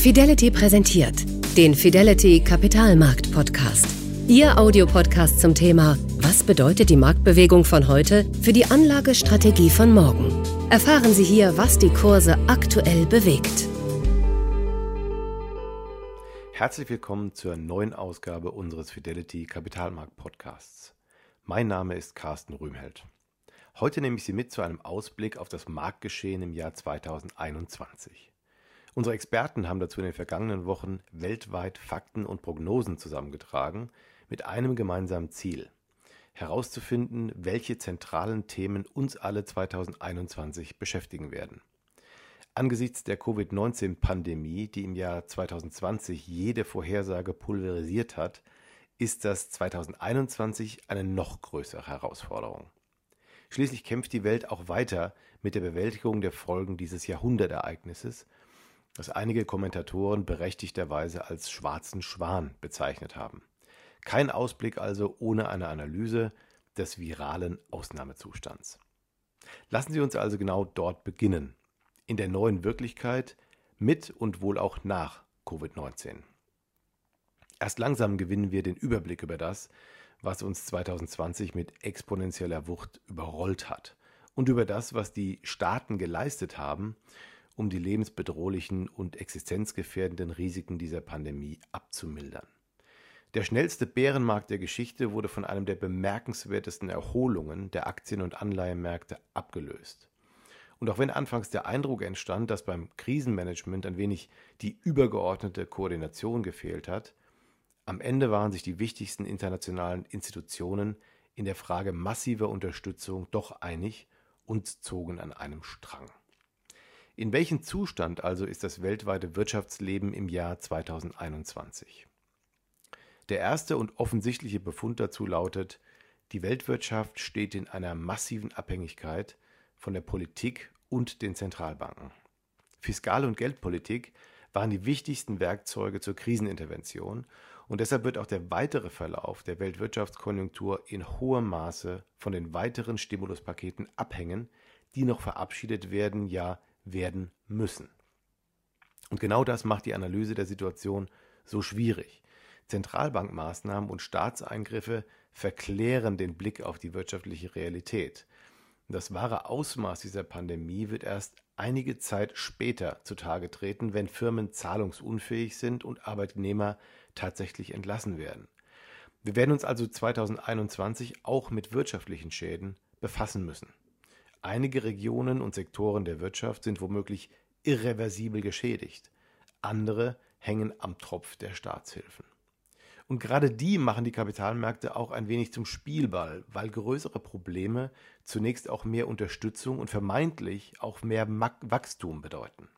Fidelity präsentiert den Fidelity Kapitalmarkt Podcast. Ihr Audiopodcast zum Thema Was bedeutet die Marktbewegung von heute für die Anlagestrategie von morgen? Erfahren Sie hier, was die Kurse aktuell bewegt. Herzlich willkommen zur neuen Ausgabe unseres Fidelity Kapitalmarkt Podcasts. Mein Name ist Carsten Rühmheld. Heute nehme ich Sie mit zu einem Ausblick auf das Marktgeschehen im Jahr 2021. Unsere Experten haben dazu in den vergangenen Wochen weltweit Fakten und Prognosen zusammengetragen mit einem gemeinsamen Ziel herauszufinden, welche zentralen Themen uns alle 2021 beschäftigen werden. Angesichts der Covid-19-Pandemie, die im Jahr 2020 jede Vorhersage pulverisiert hat, ist das 2021 eine noch größere Herausforderung. Schließlich kämpft die Welt auch weiter mit der Bewältigung der Folgen dieses Jahrhundertereignisses das einige Kommentatoren berechtigterweise als schwarzen Schwan bezeichnet haben. Kein Ausblick also ohne eine Analyse des viralen Ausnahmezustands. Lassen Sie uns also genau dort beginnen, in der neuen Wirklichkeit mit und wohl auch nach Covid-19. Erst langsam gewinnen wir den Überblick über das, was uns 2020 mit exponentieller Wucht überrollt hat und über das, was die Staaten geleistet haben, um die lebensbedrohlichen und existenzgefährdenden Risiken dieser Pandemie abzumildern. Der schnellste Bärenmarkt der Geschichte wurde von einem der bemerkenswertesten Erholungen der Aktien- und Anleihenmärkte abgelöst. Und auch wenn anfangs der Eindruck entstand, dass beim Krisenmanagement ein wenig die übergeordnete Koordination gefehlt hat, am Ende waren sich die wichtigsten internationalen Institutionen in der Frage massiver Unterstützung doch einig und zogen an einem Strang. In welchem Zustand also ist das weltweite Wirtschaftsleben im Jahr 2021? Der erste und offensichtliche Befund dazu lautet, die Weltwirtschaft steht in einer massiven Abhängigkeit von der Politik und den Zentralbanken. Fiskal- und Geldpolitik waren die wichtigsten Werkzeuge zur Krisenintervention und deshalb wird auch der weitere Verlauf der Weltwirtschaftskonjunktur in hohem Maße von den weiteren Stimuluspaketen abhängen, die noch verabschiedet werden, ja werden müssen. Und genau das macht die Analyse der Situation so schwierig. Zentralbankmaßnahmen und Staatseingriffe verklären den Blick auf die wirtschaftliche Realität. Das wahre Ausmaß dieser Pandemie wird erst einige Zeit später zutage treten, wenn Firmen zahlungsunfähig sind und Arbeitnehmer tatsächlich entlassen werden. Wir werden uns also 2021 auch mit wirtschaftlichen Schäden befassen müssen. Einige Regionen und Sektoren der Wirtschaft sind womöglich irreversibel geschädigt, andere hängen am Tropf der Staatshilfen. Und gerade die machen die Kapitalmärkte auch ein wenig zum Spielball, weil größere Probleme zunächst auch mehr Unterstützung und vermeintlich auch mehr Wachstum bedeuten.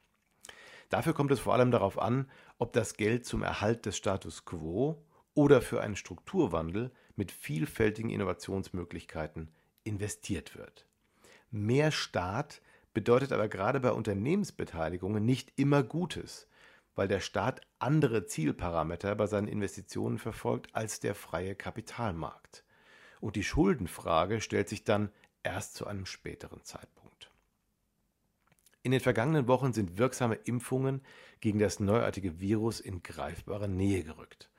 Dafür kommt es vor allem darauf an, ob das Geld zum Erhalt des Status quo oder für einen Strukturwandel mit vielfältigen Innovationsmöglichkeiten investiert wird. Mehr Staat bedeutet aber gerade bei Unternehmensbeteiligungen nicht immer Gutes, weil der Staat andere Zielparameter bei seinen Investitionen verfolgt als der freie Kapitalmarkt. Und die Schuldenfrage stellt sich dann erst zu einem späteren Zeitpunkt. In den vergangenen Wochen sind wirksame Impfungen gegen das neuartige Virus in greifbare Nähe gerückt.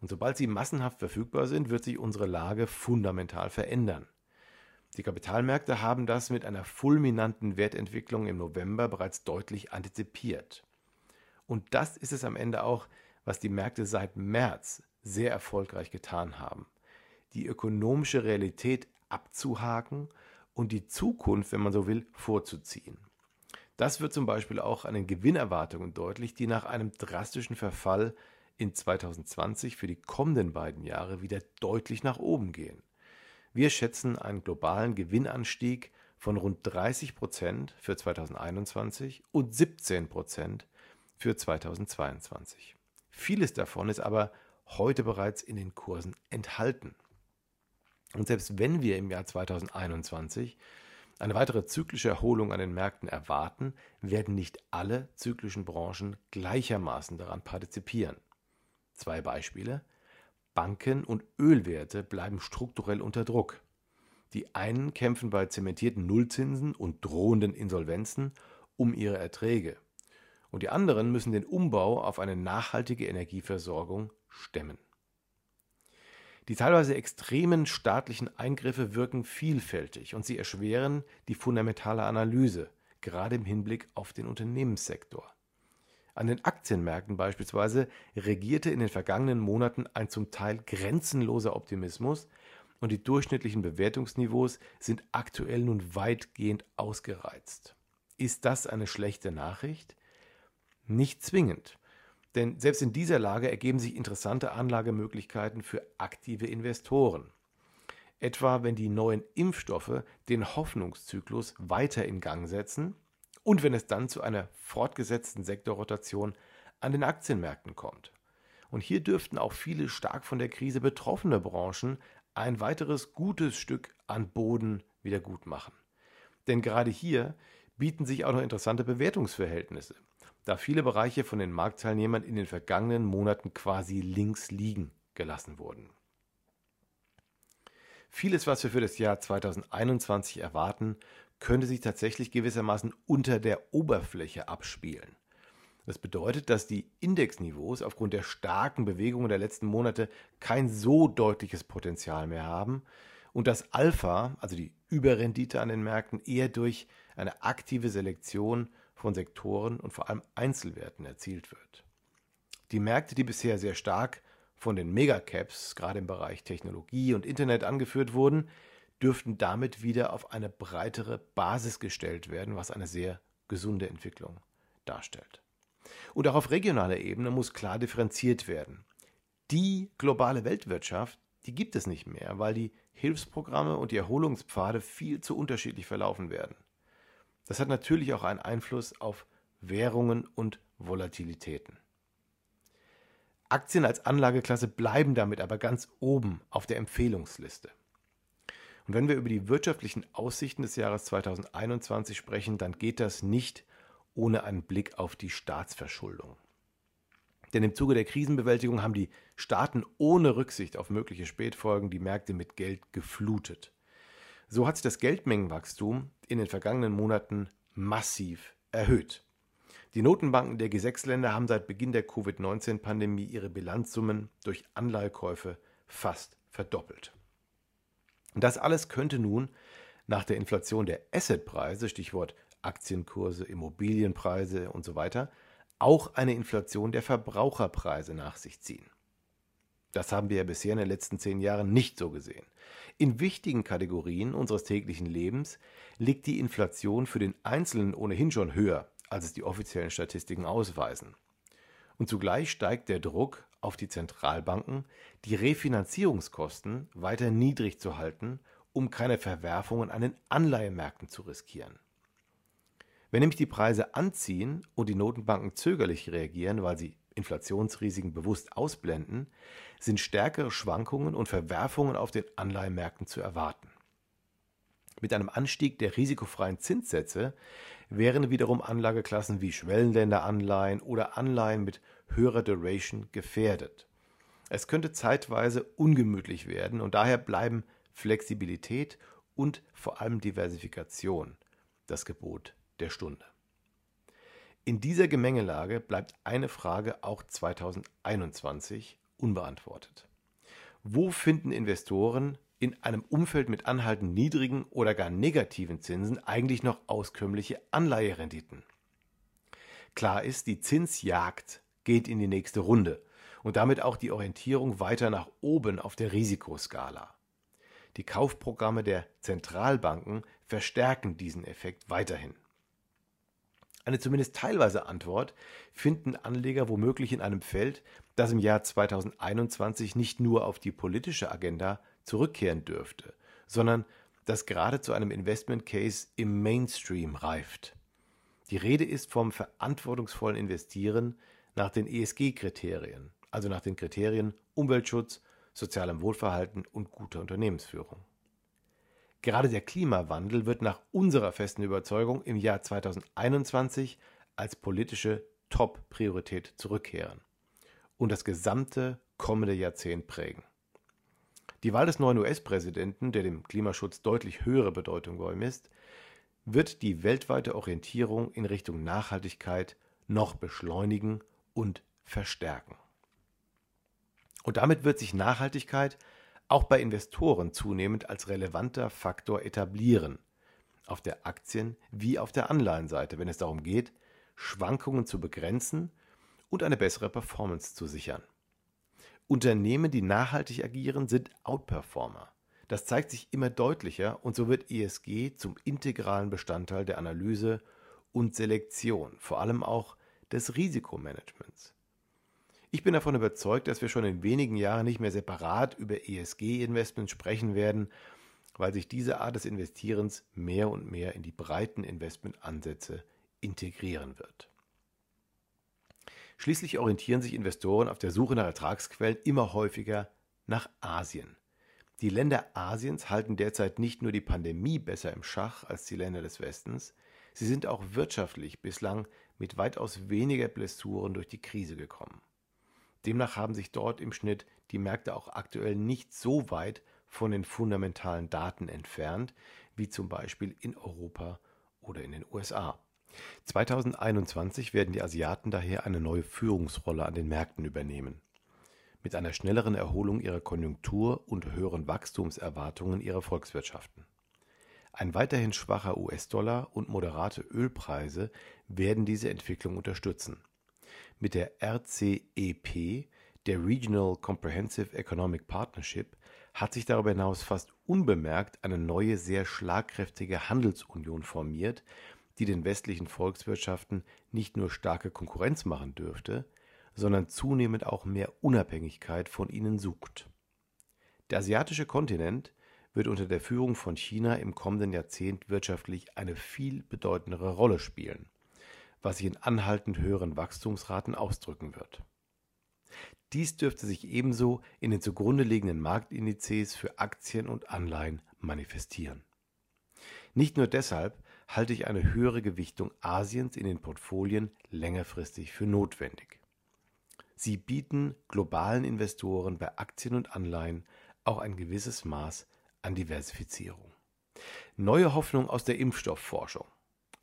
Und sobald sie massenhaft verfügbar sind, wird sich unsere Lage fundamental verändern. Die Kapitalmärkte haben das mit einer fulminanten Wertentwicklung im November bereits deutlich antizipiert. Und das ist es am Ende auch, was die Märkte seit März sehr erfolgreich getan haben. Die ökonomische Realität abzuhaken und die Zukunft, wenn man so will, vorzuziehen. Das wird zum Beispiel auch an den Gewinnerwartungen deutlich, die nach einem drastischen Verfall in 2020 für die kommenden beiden Jahre wieder deutlich nach oben gehen. Wir schätzen einen globalen Gewinnanstieg von rund 30 Prozent für 2021 und 17 Prozent für 2022. Vieles davon ist aber heute bereits in den Kursen enthalten. Und selbst wenn wir im Jahr 2021 eine weitere zyklische Erholung an den Märkten erwarten, werden nicht alle zyklischen Branchen gleichermaßen daran partizipieren. Zwei Beispiele. Banken und Ölwerte bleiben strukturell unter Druck. Die einen kämpfen bei zementierten Nullzinsen und drohenden Insolvenzen um ihre Erträge. und die anderen müssen den Umbau auf eine nachhaltige Energieversorgung stemmen. Die teilweise extremen staatlichen Eingriffe wirken vielfältig und sie erschweren die fundamentale Analyse, gerade im Hinblick auf den Unternehmenssektor. An den Aktienmärkten beispielsweise regierte in den vergangenen Monaten ein zum Teil grenzenloser Optimismus und die durchschnittlichen Bewertungsniveaus sind aktuell nun weitgehend ausgereizt. Ist das eine schlechte Nachricht? Nicht zwingend. Denn selbst in dieser Lage ergeben sich interessante Anlagemöglichkeiten für aktive Investoren. Etwa wenn die neuen Impfstoffe den Hoffnungszyklus weiter in Gang setzen und wenn es dann zu einer fortgesetzten Sektorrotation an den Aktienmärkten kommt. Und hier dürften auch viele stark von der Krise betroffene Branchen ein weiteres gutes Stück an Boden wieder gut machen. Denn gerade hier bieten sich auch noch interessante Bewertungsverhältnisse da viele Bereiche von den Marktteilnehmern in den vergangenen Monaten quasi links liegen gelassen wurden. Vieles, was wir für das Jahr 2021 erwarten, könnte sich tatsächlich gewissermaßen unter der Oberfläche abspielen. Das bedeutet, dass die Indexniveaus aufgrund der starken Bewegungen der letzten Monate kein so deutliches Potenzial mehr haben und dass Alpha, also die Überrendite an den Märkten, eher durch eine aktive Selektion von Sektoren und vor allem Einzelwerten erzielt wird. Die Märkte, die bisher sehr stark von den Megacaps, gerade im Bereich Technologie und Internet angeführt wurden, dürften damit wieder auf eine breitere Basis gestellt werden, was eine sehr gesunde Entwicklung darstellt. Und auch auf regionaler Ebene muss klar differenziert werden. Die globale Weltwirtschaft, die gibt es nicht mehr, weil die Hilfsprogramme und die Erholungspfade viel zu unterschiedlich verlaufen werden. Das hat natürlich auch einen Einfluss auf Währungen und Volatilitäten. Aktien als Anlageklasse bleiben damit aber ganz oben auf der Empfehlungsliste. Und wenn wir über die wirtschaftlichen Aussichten des Jahres 2021 sprechen, dann geht das nicht ohne einen Blick auf die Staatsverschuldung. Denn im Zuge der Krisenbewältigung haben die Staaten ohne Rücksicht auf mögliche Spätfolgen die Märkte mit Geld geflutet. So hat sich das Geldmengenwachstum in den vergangenen Monaten massiv erhöht. Die Notenbanken der G6-Länder haben seit Beginn der Covid-19-Pandemie ihre Bilanzsummen durch Anleihekäufe fast verdoppelt. Und das alles könnte nun nach der Inflation der Assetpreise, Stichwort Aktienkurse, Immobilienpreise und so weiter, auch eine Inflation der Verbraucherpreise nach sich ziehen. Das haben wir ja bisher in den letzten zehn Jahren nicht so gesehen. In wichtigen Kategorien unseres täglichen Lebens liegt die Inflation für den Einzelnen ohnehin schon höher, als es die offiziellen Statistiken ausweisen. Und zugleich steigt der Druck auf die Zentralbanken, die Refinanzierungskosten weiter niedrig zu halten, um keine Verwerfungen an den Anleihemärkten zu riskieren. Wenn nämlich die Preise anziehen und die Notenbanken zögerlich reagieren, weil sie Inflationsrisiken bewusst ausblenden, sind stärkere Schwankungen und Verwerfungen auf den Anleihenmärkten zu erwarten. Mit einem Anstieg der risikofreien Zinssätze wären wiederum Anlageklassen wie Schwellenländeranleihen oder Anleihen mit höherer Duration gefährdet. Es könnte zeitweise ungemütlich werden und daher bleiben Flexibilität und vor allem Diversifikation das Gebot der Stunde. In dieser Gemengelage bleibt eine Frage auch 2021 unbeantwortet. Wo finden Investoren in einem Umfeld mit anhaltend niedrigen oder gar negativen Zinsen eigentlich noch auskömmliche Anleiherenditen? Klar ist, die Zinsjagd geht in die nächste Runde und damit auch die Orientierung weiter nach oben auf der Risikoskala. Die Kaufprogramme der Zentralbanken verstärken diesen Effekt weiterhin. Eine zumindest teilweise Antwort finden Anleger womöglich in einem Feld, das im Jahr 2021 nicht nur auf die politische Agenda zurückkehren dürfte, sondern das gerade zu einem Investment Case im Mainstream reift. Die Rede ist vom verantwortungsvollen Investieren nach den ESG-Kriterien, also nach den Kriterien Umweltschutz, sozialem Wohlverhalten und guter Unternehmensführung. Gerade der Klimawandel wird nach unserer festen Überzeugung im Jahr 2021 als politische Top-Priorität zurückkehren und das gesamte kommende Jahrzehnt prägen. Die Wahl des neuen US-Präsidenten, der dem Klimaschutz deutlich höhere Bedeutung beimisst, wird die weltweite Orientierung in Richtung Nachhaltigkeit noch beschleunigen und verstärken. Und damit wird sich Nachhaltigkeit auch bei Investoren zunehmend als relevanter Faktor etablieren, auf der Aktien- wie auf der Anleihenseite, wenn es darum geht, Schwankungen zu begrenzen und eine bessere Performance zu sichern. Unternehmen, die nachhaltig agieren, sind Outperformer. Das zeigt sich immer deutlicher und so wird ESG zum integralen Bestandteil der Analyse und Selektion, vor allem auch des Risikomanagements. Ich bin davon überzeugt, dass wir schon in wenigen Jahren nicht mehr separat über ESG-Investments sprechen werden, weil sich diese Art des Investierens mehr und mehr in die breiten Investmentansätze integrieren wird. Schließlich orientieren sich Investoren auf der Suche nach Ertragsquellen immer häufiger nach Asien. Die Länder Asiens halten derzeit nicht nur die Pandemie besser im Schach als die Länder des Westens, sie sind auch wirtschaftlich bislang mit weitaus weniger Blessuren durch die Krise gekommen. Demnach haben sich dort im Schnitt die Märkte auch aktuell nicht so weit von den fundamentalen Daten entfernt, wie zum Beispiel in Europa oder in den USA. 2021 werden die Asiaten daher eine neue Führungsrolle an den Märkten übernehmen. Mit einer schnelleren Erholung ihrer Konjunktur und höheren Wachstumserwartungen ihrer Volkswirtschaften. Ein weiterhin schwacher US-Dollar und moderate Ölpreise werden diese Entwicklung unterstützen. Mit der RCEP, der Regional Comprehensive Economic Partnership, hat sich darüber hinaus fast unbemerkt eine neue, sehr schlagkräftige Handelsunion formiert, die den westlichen Volkswirtschaften nicht nur starke Konkurrenz machen dürfte, sondern zunehmend auch mehr Unabhängigkeit von ihnen sucht. Der asiatische Kontinent wird unter der Führung von China im kommenden Jahrzehnt wirtschaftlich eine viel bedeutendere Rolle spielen, was sich in anhaltend höheren Wachstumsraten ausdrücken wird. Dies dürfte sich ebenso in den zugrunde liegenden Marktindizes für Aktien und Anleihen manifestieren. Nicht nur deshalb halte ich eine höhere Gewichtung Asiens in den Portfolien längerfristig für notwendig. Sie bieten globalen Investoren bei Aktien und Anleihen auch ein gewisses Maß an Diversifizierung. Neue Hoffnung aus der Impfstoffforschung.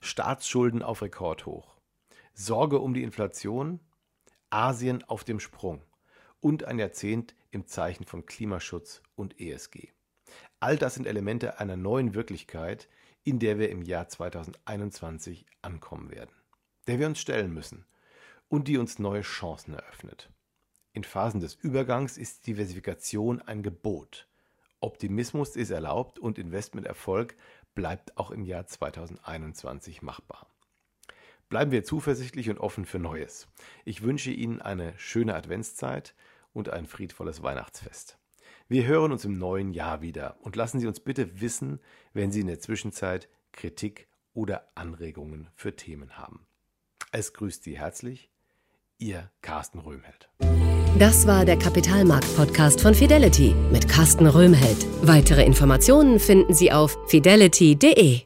Staatsschulden auf Rekordhoch. Sorge um die Inflation. Asien auf dem Sprung. Und ein Jahrzehnt im Zeichen von Klimaschutz und ESG. All das sind Elemente einer neuen Wirklichkeit, in der wir im Jahr 2021 ankommen werden, der wir uns stellen müssen und die uns neue Chancen eröffnet. In Phasen des Übergangs ist Diversifikation ein Gebot. Optimismus ist erlaubt und Investmenterfolg bleibt auch im Jahr 2021 machbar. Bleiben wir zuversichtlich und offen für Neues. Ich wünsche Ihnen eine schöne Adventszeit und ein friedvolles Weihnachtsfest. Wir hören uns im neuen Jahr wieder und lassen Sie uns bitte wissen, wenn Sie in der Zwischenzeit Kritik oder Anregungen für Themen haben. Es grüßt Sie herzlich, Ihr Carsten Röhmheld. Das war der Kapitalmarkt-Podcast von Fidelity mit Carsten Röhmheld. Weitere Informationen finden Sie auf fidelity.de.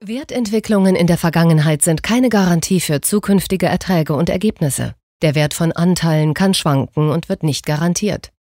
Wertentwicklungen in der Vergangenheit sind keine Garantie für zukünftige Erträge und Ergebnisse. Der Wert von Anteilen kann schwanken und wird nicht garantiert.